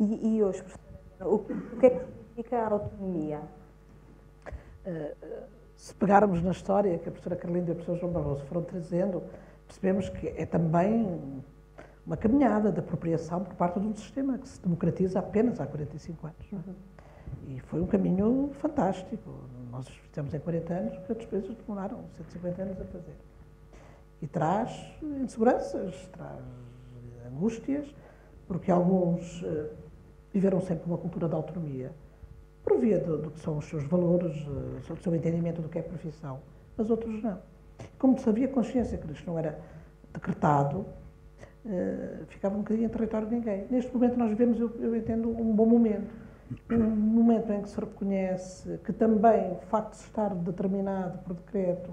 E, e hoje, o que é que significa a autonomia? Uh, se pegarmos na história que a professora Carlinda e o professor João Barroso foram trazendo, percebemos que é também uma caminhada de apropriação por parte de um sistema que se democratiza apenas há 45 anos. Uhum. E foi um caminho fantástico. Nós fizemos em 40 anos o que outros países demoraram 150 anos a fazer. E traz inseguranças, traz angústias, porque alguns uh, viveram sempre uma cultura de autonomia, por via do, do que são os seus valores, do seu entendimento do que é profissão, mas outros não. Como se havia consciência que isto não era decretado, uh, ficava um bocadinho em território de ninguém. Neste momento nós vivemos, eu, eu entendo, um bom momento. Um momento em que se reconhece que também o facto de estar determinado por decreto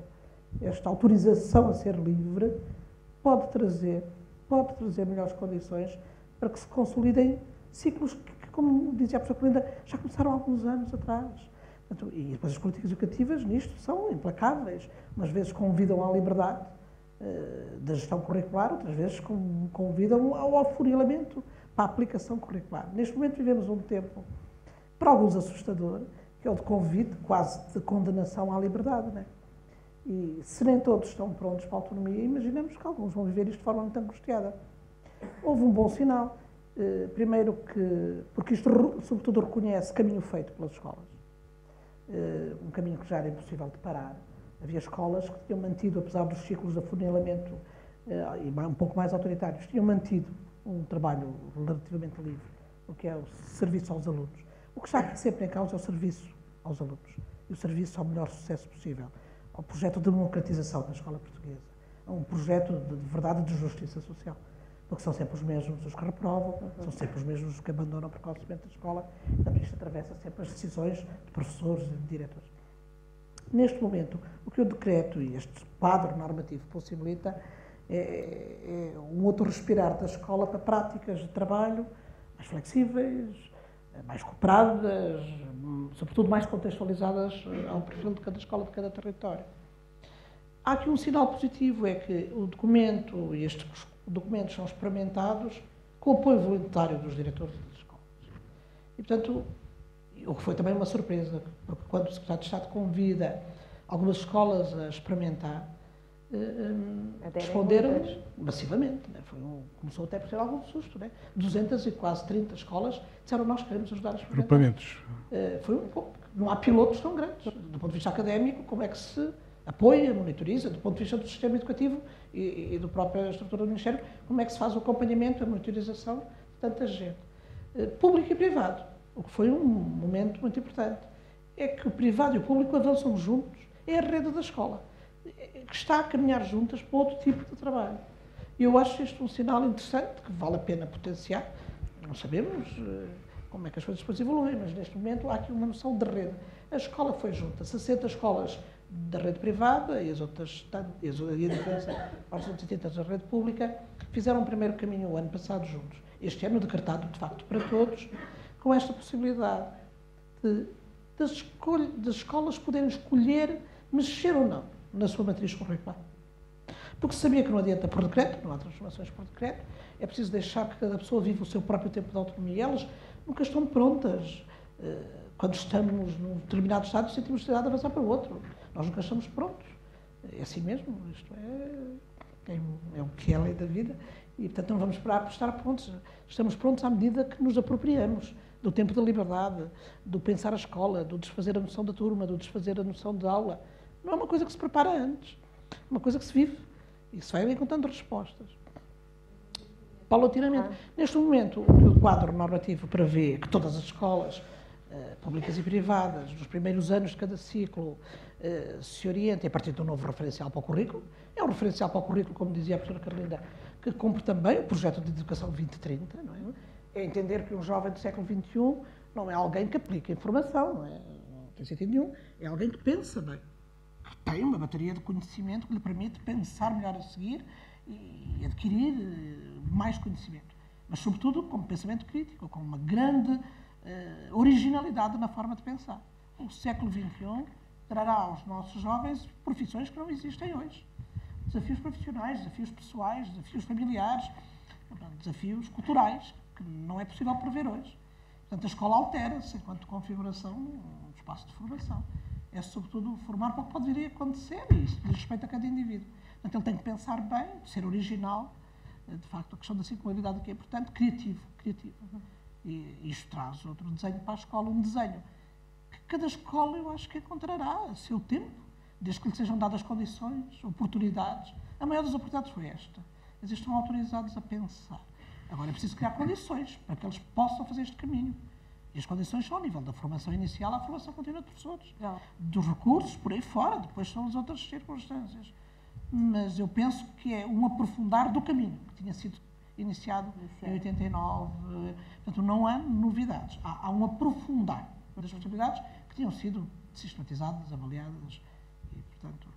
esta autorização a ser livre pode trazer, pode trazer melhores condições para que se consolidem ciclos que, como dizia a professora Colinda, já começaram há alguns anos atrás. E depois as políticas educativas nisto são implacáveis. Umas vezes convidam à liberdade uh, da gestão curricular, outras vezes convidam ao afunilamento para a aplicação curricular. Neste momento vivemos um tempo, para alguns assustador, que é o de convite, quase de condenação à liberdade. Não é? E se nem todos estão prontos para a autonomia, imaginamos que alguns vão viver isto de forma muito angustiada. Houve um bom sinal. Eh, primeiro que, porque isto sobretudo reconhece caminho feito pelas escolas. Eh, um caminho que já era impossível de parar. Havia escolas que tinham mantido, apesar dos ciclos de afunilamento eh, e um pouco mais autoritários, tinham mantido um trabalho relativamente livre, o que é o serviço aos alunos. O que está sempre em causa é o serviço aos alunos e o serviço ao melhor sucesso possível ao projeto de democratização da escola portuguesa, a um projeto de, de verdade de justiça social. Porque são sempre os mesmos os que reprovam, são sempre os mesmos os que abandonam precocemente a escola, portanto isto atravessa sempre as decisões de professores e de diretores. Neste momento, o que o decreto e este quadro normativo possibilita é, é um outro respirar da escola para práticas de trabalho mais flexíveis, mais cooperadas, sobretudo mais contextualizadas ao perfil de cada escola, de cada território. Há aqui um sinal positivo, é que o documento e estes documentos são experimentados com o apoio voluntário dos diretores das escolas. E, portanto, o que foi também uma surpresa, porque quando o Secretário de Estado convida algumas escolas a experimentar, uh, responderam massivamente. Né? Foi um, começou até por ter algum susto. Né? 200 e quase 30 escolas disseram nós queremos ajudar as Agrupamentos. Uh, foi um pouco. Não há pilotos tão grandes. Do ponto de vista académico, como é que se apoia, monitoriza, do ponto de vista do sistema educativo e, e da própria estrutura do Ministério, como é que se faz o acompanhamento, a monitorização de tanta gente. Uh, público e privado, o que foi um momento muito importante. É que o privado e o público avançam juntos. É a rede da escola que está a caminhar juntas para outro tipo de trabalho. E eu acho isto um sinal interessante, que vale a pena potenciar. Não sabemos uh, como é que as coisas depois evoluem, mas neste momento há aqui uma noção de rede. A escola foi junta, 60 escolas da rede privada e as outras, e a diferença, as 180 da rede pública, fizeram o primeiro caminho o ano passado juntos. Este ano decretado, de facto, para todos, com esta possibilidade de, das, das escolas poderem escolher mexer ou não na sua matriz curricular. Porque sabia que não adianta por decreto, não há transformações por decreto, é preciso deixar que cada pessoa viva o seu próprio tempo de autonomia. Elas nunca estão prontas. Eh, quando estamos num determinado estado, sentimos necessidade de avançar para o outro. Nós nunca estamos prontos. É assim mesmo, isto é, é, é o que é a lei da vida. E, portanto, não vamos esperar por estar prontos. Estamos prontos à medida que nos apropriamos do tempo da liberdade, do pensar a escola, do desfazer a noção da turma, do desfazer a noção de aula. Não é uma coisa que se prepara antes, é uma coisa que se vive e se vai encontrando respostas. Paulatinamente. Ah. Neste momento, o que o quadro normativo prevê que todas as escolas, públicas e privadas, nos primeiros anos de cada ciclo, uh, se orientem a partir de um novo referencial para o currículo. É um referencial para o currículo, como dizia a professora Carlinda, que cumpre também o projeto de educação 2030, não é? É entender que um jovem do século XXI não é alguém que aplica informação, não, é? não tem sentido nenhum, é alguém que pensa bem tem uma bateria de conhecimento que lhe permite pensar melhor a seguir e adquirir eh, mais conhecimento. Mas, sobretudo, com pensamento crítico, com uma grande uh, originalidade na forma de pensar. O século XXI trará aos nossos jovens profissões que não existem hoje. Desafios profissionais, desafios pessoais, desafios familiares, desafios culturais que não é possível prever hoje. Portanto, a escola altera-se enquanto configuração, um espaço de formação. É, sobretudo, formar para o que pode vir a acontecer e isso diz respeito a cada indivíduo. Portanto, ele tem que pensar bem, ser original, eh, de facto, a questão da singularidade aqui é importante, criativo, criativo. E isto traz outro desenho para a escola, um desenho que cada escola, eu acho que encontrará a seu tempo, desde que lhe sejam dadas condições, oportunidades. A maior das oportunidades foi esta. Eles estão autorizados a pensar. Agora é preciso criar condições para que eles possam fazer este caminho. E as condições são ao nível da formação inicial à formação contínua de professores. Dos recursos, por aí fora, depois são as outras circunstâncias. Mas eu penso que é um aprofundar do caminho que tinha sido iniciado em 89. Portanto, não há novidades. Há, há um aprofundar das possibilidades que tinham sido sistematizadas, avaliadas e, portanto,